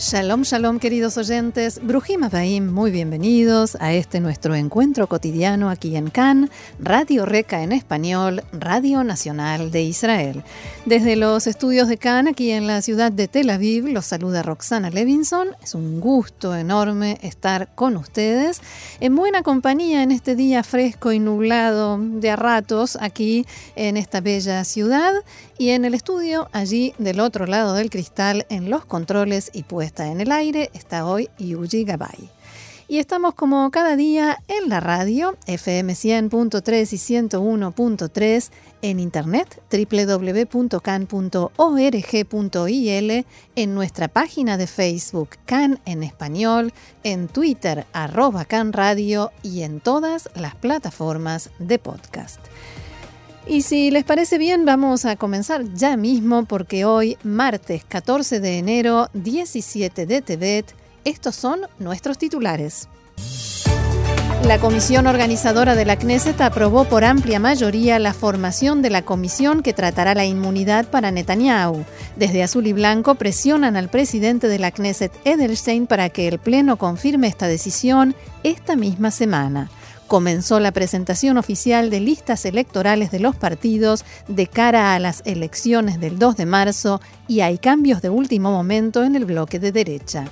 Shalom, shalom, queridos oyentes. Brujim Abaim, muy bienvenidos a este nuestro encuentro cotidiano aquí en Cannes, Radio Reca en español, Radio Nacional de Israel. Desde los estudios de Cannes, aquí en la ciudad de Tel Aviv, los saluda Roxana Levinson. Es un gusto enorme estar con ustedes en buena compañía en este día fresco y nublado de a ratos aquí en esta bella ciudad y en el estudio, allí del otro lado del cristal, en los controles y puesta en el aire, está hoy Yuji Gabay. Y estamos como cada día en la radio, FM 100.3 y 101.3, en internet www.can.org.il, en nuestra página de Facebook Can en español, en Twitter arroba Can Radio y en todas las plataformas de podcast. Y si les parece bien, vamos a comenzar ya mismo porque hoy, martes 14 de enero, 17 de Tebet, estos son nuestros titulares. La comisión organizadora de la Knesset aprobó por amplia mayoría la formación de la comisión que tratará la inmunidad para Netanyahu. Desde Azul y Blanco presionan al presidente de la Knesset, Edelstein, para que el Pleno confirme esta decisión esta misma semana comenzó la presentación oficial de listas electorales de los partidos de cara a las elecciones del 2 de marzo y hay cambios de último momento en el bloque de derecha.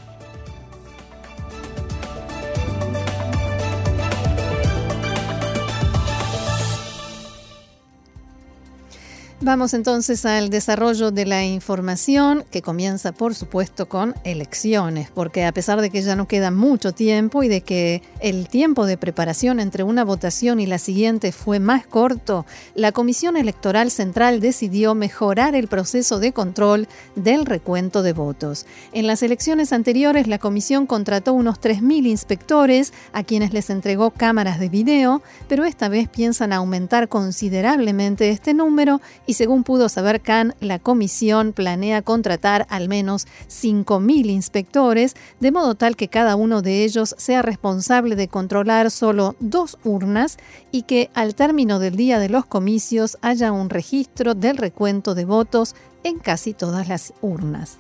Vamos entonces al desarrollo de la información que comienza por supuesto con elecciones, porque a pesar de que ya no queda mucho tiempo y de que el tiempo de preparación entre una votación y la siguiente fue más corto, la Comisión Electoral Central decidió mejorar el proceso de control del recuento de votos. En las elecciones anteriores la comisión contrató unos 3.000 inspectores a quienes les entregó cámaras de video, pero esta vez piensan aumentar considerablemente este número y según pudo saber Khan, la comisión planea contratar al menos 5.000 inspectores, de modo tal que cada uno de ellos sea responsable de controlar solo dos urnas y que al término del día de los comicios haya un registro del recuento de votos en casi todas las urnas.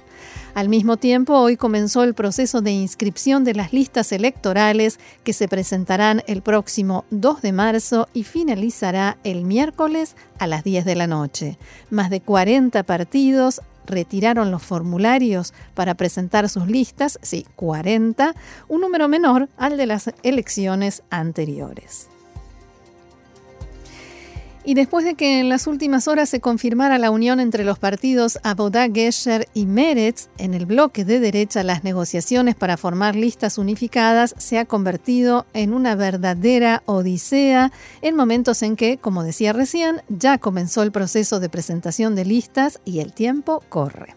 Al mismo tiempo, hoy comenzó el proceso de inscripción de las listas electorales que se presentarán el próximo 2 de marzo y finalizará el miércoles a las 10 de la noche. Más de 40 partidos retiraron los formularios para presentar sus listas, sí, 40, un número menor al de las elecciones anteriores. Y después de que en las últimas horas se confirmara la unión entre los partidos Abodá, Gesher y Meretz, en el bloque de derecha las negociaciones para formar listas unificadas se ha convertido en una verdadera odisea en momentos en que, como decía recién, ya comenzó el proceso de presentación de listas y el tiempo corre.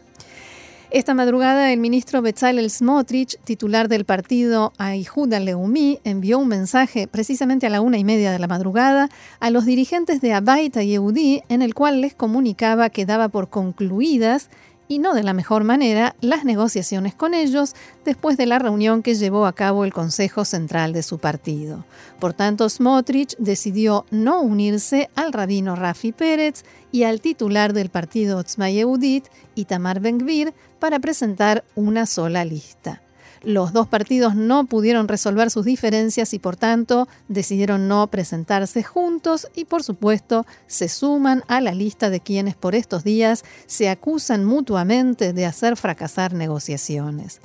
Esta madrugada, el ministro Bezalel Smotrich, titular del partido Aijuda Leumi, envió un mensaje precisamente a la una y media de la madrugada a los dirigentes de Abaita Yehudi, en el cual les comunicaba que daba por concluidas y no de la mejor manera las negociaciones con ellos después de la reunión que llevó a cabo el Consejo Central de su partido. Por tanto, Smotrich decidió no unirse al rabino Rafi Pérez y al titular del partido Otzma Itamar Ben-Gvir, para presentar una sola lista. Los dos partidos no pudieron resolver sus diferencias y por tanto decidieron no presentarse juntos y por supuesto se suman a la lista de quienes por estos días se acusan mutuamente de hacer fracasar negociaciones.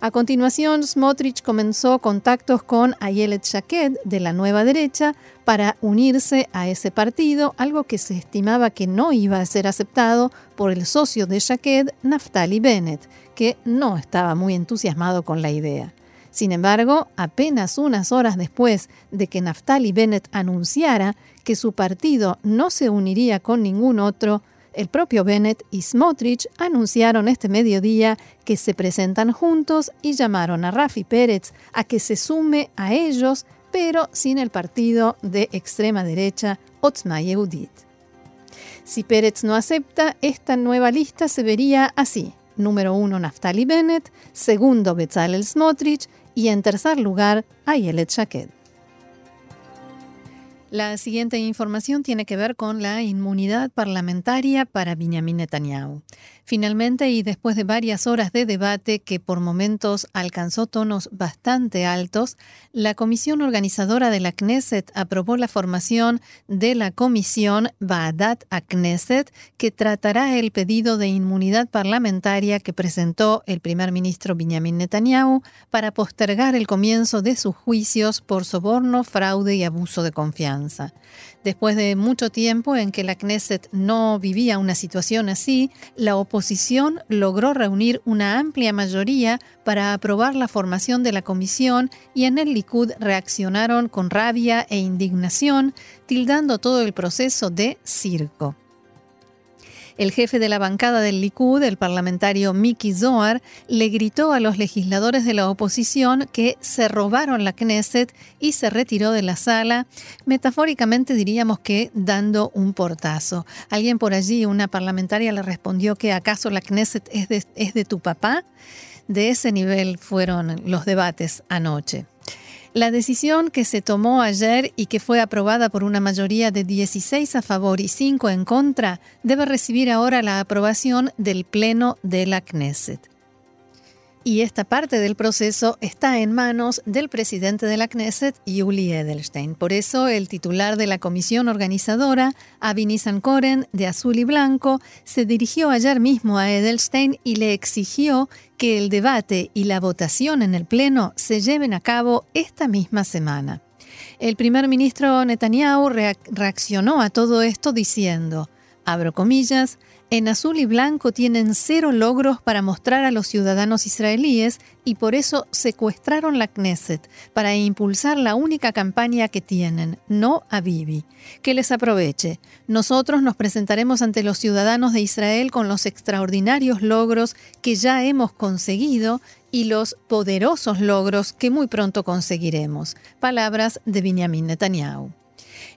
A continuación, Smotrich comenzó contactos con Ayelet Shaked de la Nueva Derecha para unirse a ese partido, algo que se estimaba que no iba a ser aceptado por el socio de Shaked, Naftali Bennett, que no estaba muy entusiasmado con la idea. Sin embargo, apenas unas horas después de que Naftali Bennett anunciara que su partido no se uniría con ningún otro, el propio Bennett y Smotrich anunciaron este mediodía que se presentan juntos y llamaron a Rafi Pérez a que se sume a ellos, pero sin el partido de extrema derecha Otzma Yehudit. Si Pérez no acepta, esta nueva lista se vería así. Número uno, Naftali Bennett. Segundo, Bezalel Smotrich. Y en tercer lugar, Ayelet Shaked. La siguiente información tiene que ver con la inmunidad parlamentaria para Benjamin Netanyahu. Finalmente, y después de varias horas de debate que por momentos alcanzó tonos bastante altos, la comisión organizadora de la Knesset aprobó la formación de la comisión Baadat a Knesset, que tratará el pedido de inmunidad parlamentaria que presentó el primer ministro Benjamin Netanyahu para postergar el comienzo de sus juicios por soborno, fraude y abuso de confianza. Después de mucho tiempo en que la Knesset no vivía una situación así, la oposición logró reunir una amplia mayoría para aprobar la formación de la comisión y en el Likud reaccionaron con rabia e indignación, tildando todo el proceso de circo. El jefe de la bancada del Likud, el parlamentario Miki Zohar, le gritó a los legisladores de la oposición que se robaron la Knesset y se retiró de la sala, metafóricamente diríamos que dando un portazo. Alguien por allí, una parlamentaria, le respondió que acaso la Knesset es de, es de tu papá. De ese nivel fueron los debates anoche. La decisión que se tomó ayer y que fue aprobada por una mayoría de 16 a favor y 5 en contra debe recibir ahora la aprobación del Pleno de la Knesset y esta parte del proceso está en manos del presidente de la Knesset, Yuli Edelstein. Por eso, el titular de la comisión organizadora, Avi Koren, de Azul y Blanco, se dirigió ayer mismo a Edelstein y le exigió que el debate y la votación en el Pleno se lleven a cabo esta misma semana. El primer ministro Netanyahu reaccionó a todo esto diciendo, abro comillas, en azul y blanco tienen cero logros para mostrar a los ciudadanos israelíes y por eso secuestraron la Knesset para impulsar la única campaña que tienen, no a Bibi. Que les aproveche. Nosotros nos presentaremos ante los ciudadanos de Israel con los extraordinarios logros que ya hemos conseguido y los poderosos logros que muy pronto conseguiremos. Palabras de Benjamin Netanyahu.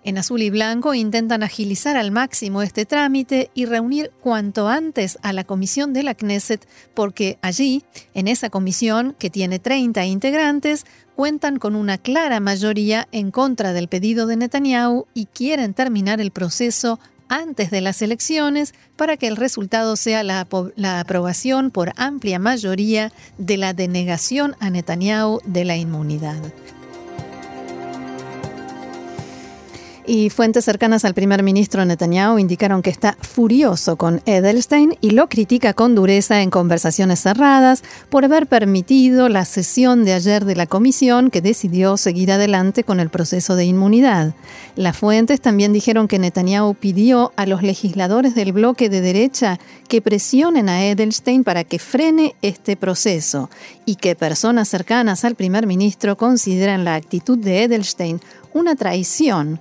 En azul y blanco intentan agilizar al máximo este trámite y reunir cuanto antes a la comisión de la Knesset, porque allí, en esa comisión, que tiene 30 integrantes, cuentan con una clara mayoría en contra del pedido de Netanyahu y quieren terminar el proceso antes de las elecciones para que el resultado sea la, la, aprobación por amplia mayoría de la denegación a Netanyahu de la inmunidad. Y fuentes cercanas al primer ministro Netanyahu indicaron que está furioso con Edelstein y lo critica con dureza en conversaciones cerradas por haber permitido la sesión de ayer de la comisión que decidió seguir adelante con el proceso de inmunidad. Las fuentes también dijeron que Netanyahu pidió a los legisladores del bloque de derecha que presionen a Edelstein para que frene este proceso y que personas cercanas al primer ministro consideran la actitud de Edelstein una traición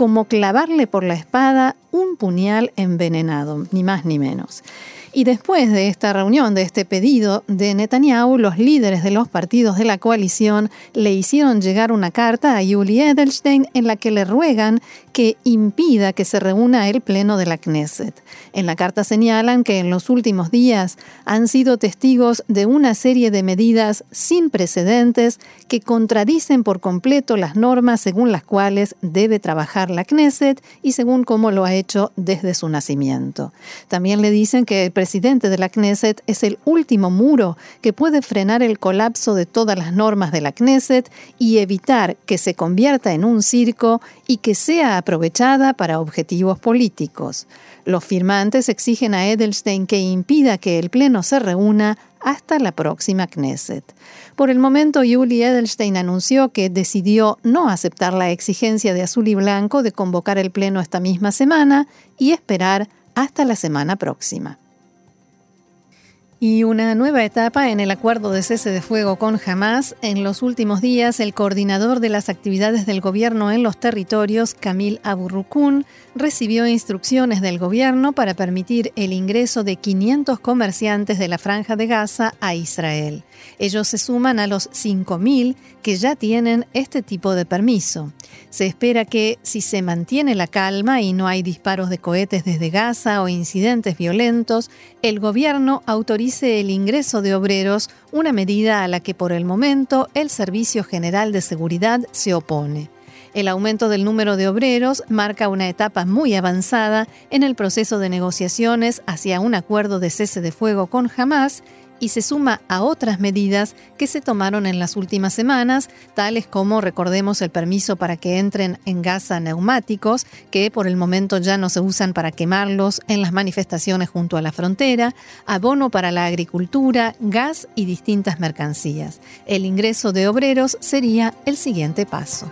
como clavarle por la espada un puñal envenenado, ni más ni menos. Y después de esta reunión, de este pedido de Netanyahu, los líderes de los partidos de la coalición le hicieron llegar una carta a Yuli Edelstein en la que le ruegan que impida que se reúna el Pleno de la Knesset. En la carta señalan que en los últimos días han sido testigos de una serie de medidas sin precedentes que contradicen por completo las normas según las cuales debe trabajar la Knesset y según cómo lo ha hecho desde su nacimiento. También le dicen que el presidente de la Knesset es el último muro que puede frenar el colapso de todas las normas de la Knesset y evitar que se convierta en un circo y que sea aprovechada para objetivos políticos. Los firmantes exigen a Edelstein que impida que el Pleno se reúna hasta la próxima Knesset. Por el momento, Yuli Edelstein anunció que decidió no aceptar la exigencia de Azul y Blanco de convocar el Pleno esta misma semana y esperar hasta la semana próxima. Y una nueva etapa en el acuerdo de cese de fuego con Hamas. En los últimos días, el coordinador de las actividades del gobierno en los territorios, Kamil Aburrukun, recibió instrucciones del gobierno para permitir el ingreso de 500 comerciantes de la Franja de Gaza a Israel. Ellos se suman a los 5.000 que ya tienen este tipo de permiso. Se espera que, si se mantiene la calma y no hay disparos de cohetes desde Gaza o incidentes violentos, el gobierno autorice el ingreso de obreros, una medida a la que por el momento el Servicio General de Seguridad se opone. El aumento del número de obreros marca una etapa muy avanzada en el proceso de negociaciones hacia un acuerdo de cese de fuego con Hamas y se suma a otras medidas que se tomaron en las últimas semanas, tales como, recordemos, el permiso para que entren en Gaza neumáticos, que por el momento ya no se usan para quemarlos en las manifestaciones junto a la frontera, abono para la agricultura, gas y distintas mercancías. El ingreso de obreros sería el siguiente paso.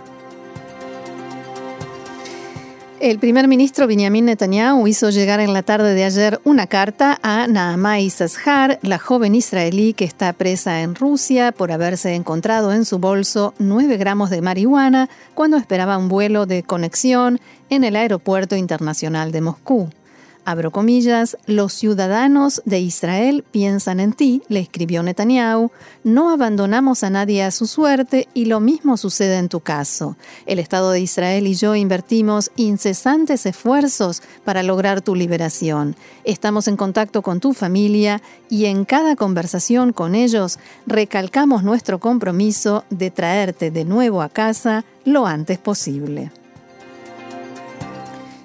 El primer ministro Benjamin Netanyahu hizo llegar en la tarde de ayer una carta a Naamá Issachar, la joven israelí que está presa en Rusia por haberse encontrado en su bolso 9 gramos de marihuana cuando esperaba un vuelo de conexión en el aeropuerto internacional de Moscú. Abro comillas, los ciudadanos de Israel piensan en ti, le escribió Netanyahu, no abandonamos a nadie a su suerte y lo mismo sucede en tu caso. El Estado de Israel y yo invertimos incesantes esfuerzos para lograr tu liberación. Estamos en contacto con tu familia y en cada conversación con ellos recalcamos nuestro compromiso de traerte de nuevo a casa lo antes posible.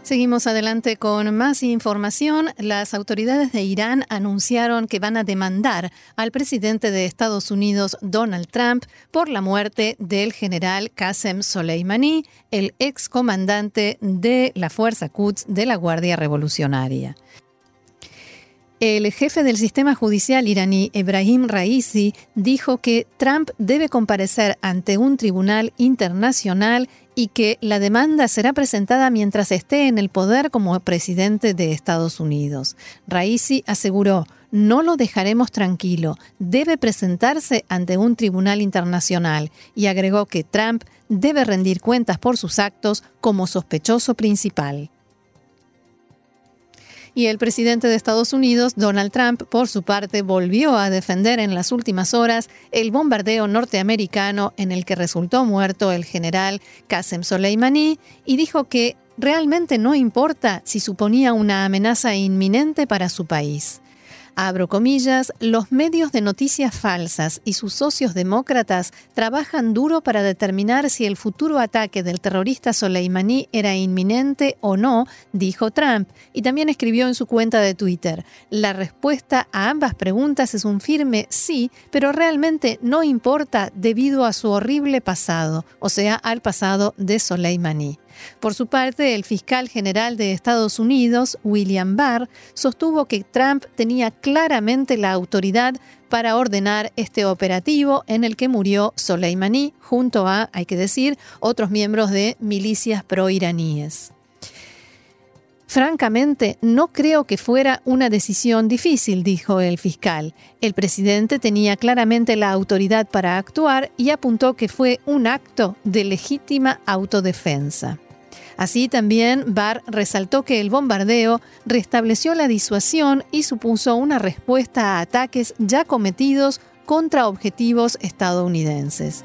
Seguimos adelante con más información. Las autoridades de Irán anunciaron que van a demandar al presidente de Estados Unidos, Donald Trump, por la muerte del general Qasem Soleimani, el ex comandante de la Fuerza Quds de la Guardia Revolucionaria. El jefe del sistema judicial iraní, Ebrahim Raisi, dijo que Trump debe comparecer ante un tribunal internacional y que la demanda será presentada mientras esté en el poder como presidente de Estados Unidos. Raisi aseguró, no lo dejaremos tranquilo, debe presentarse ante un tribunal internacional y agregó que Trump debe rendir cuentas por sus actos como sospechoso principal. Y el presidente de Estados Unidos, Donald Trump, por su parte, volvió a defender en las últimas horas el bombardeo norteamericano en el que resultó muerto el general Qasem Soleimani y dijo que realmente no importa si suponía una amenaza inminente para su país abro comillas, los medios de noticias falsas y sus socios demócratas trabajan duro para determinar si el futuro ataque del terrorista Soleimani era inminente o no, dijo Trump, y también escribió en su cuenta de Twitter. La respuesta a ambas preguntas es un firme sí, pero realmente no importa debido a su horrible pasado, o sea, al pasado de Soleimani. Por su parte, el fiscal general de Estados Unidos, William Barr, sostuvo que Trump tenía claramente la autoridad para ordenar este operativo en el que murió Soleimani junto a, hay que decir, otros miembros de milicias proiraníes. Francamente, no creo que fuera una decisión difícil, dijo el fiscal. El presidente tenía claramente la autoridad para actuar y apuntó que fue un acto de legítima autodefensa. Así también Barr resaltó que el bombardeo restableció la disuasión y supuso una respuesta a ataques ya cometidos contra objetivos estadounidenses.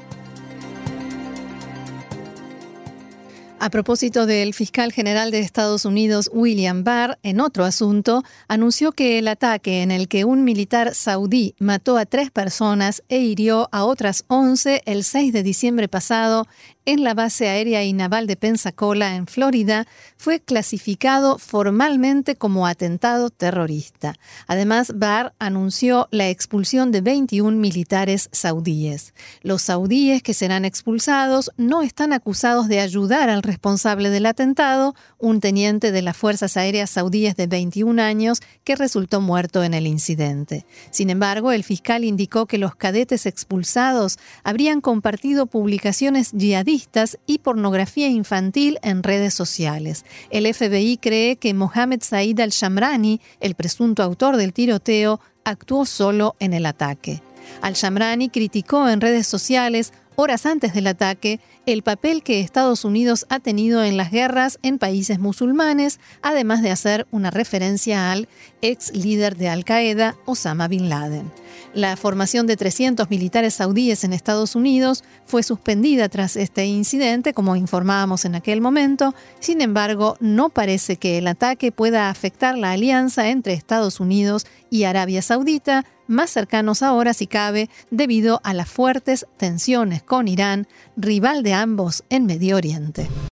A propósito del fiscal general de Estados Unidos, William Barr, en otro asunto, anunció que el ataque en el que un militar saudí mató a tres personas e hirió a otras once el 6 de diciembre pasado en la base aérea y naval de Pensacola, en Florida, fue clasificado formalmente como atentado terrorista. Además, Barr anunció la expulsión de 21 militares saudíes. Los saudíes que serán expulsados no están acusados de ayudar al responsable del atentado, un teniente de las Fuerzas Aéreas Saudíes de 21 años que resultó muerto en el incidente. Sin embargo, el fiscal indicó que los cadetes expulsados habrían compartido publicaciones yihadistas y pornografía infantil en redes sociales. El FBI cree que Mohamed Said al-Shamrani, el presunto autor del tiroteo, actuó solo en el ataque. Al-Shamrani criticó en redes sociales horas antes del ataque, el papel que Estados Unidos ha tenido en las guerras en países musulmanes, además de hacer una referencia al ex líder de Al-Qaeda, Osama Bin Laden. La formación de 300 militares saudíes en Estados Unidos fue suspendida tras este incidente, como informábamos en aquel momento. Sin embargo, no parece que el ataque pueda afectar la alianza entre Estados Unidos y Arabia Saudita, más cercanos ahora si cabe debido a las fuertes tensiones con Irán, rival de ambos en Medio Oriente.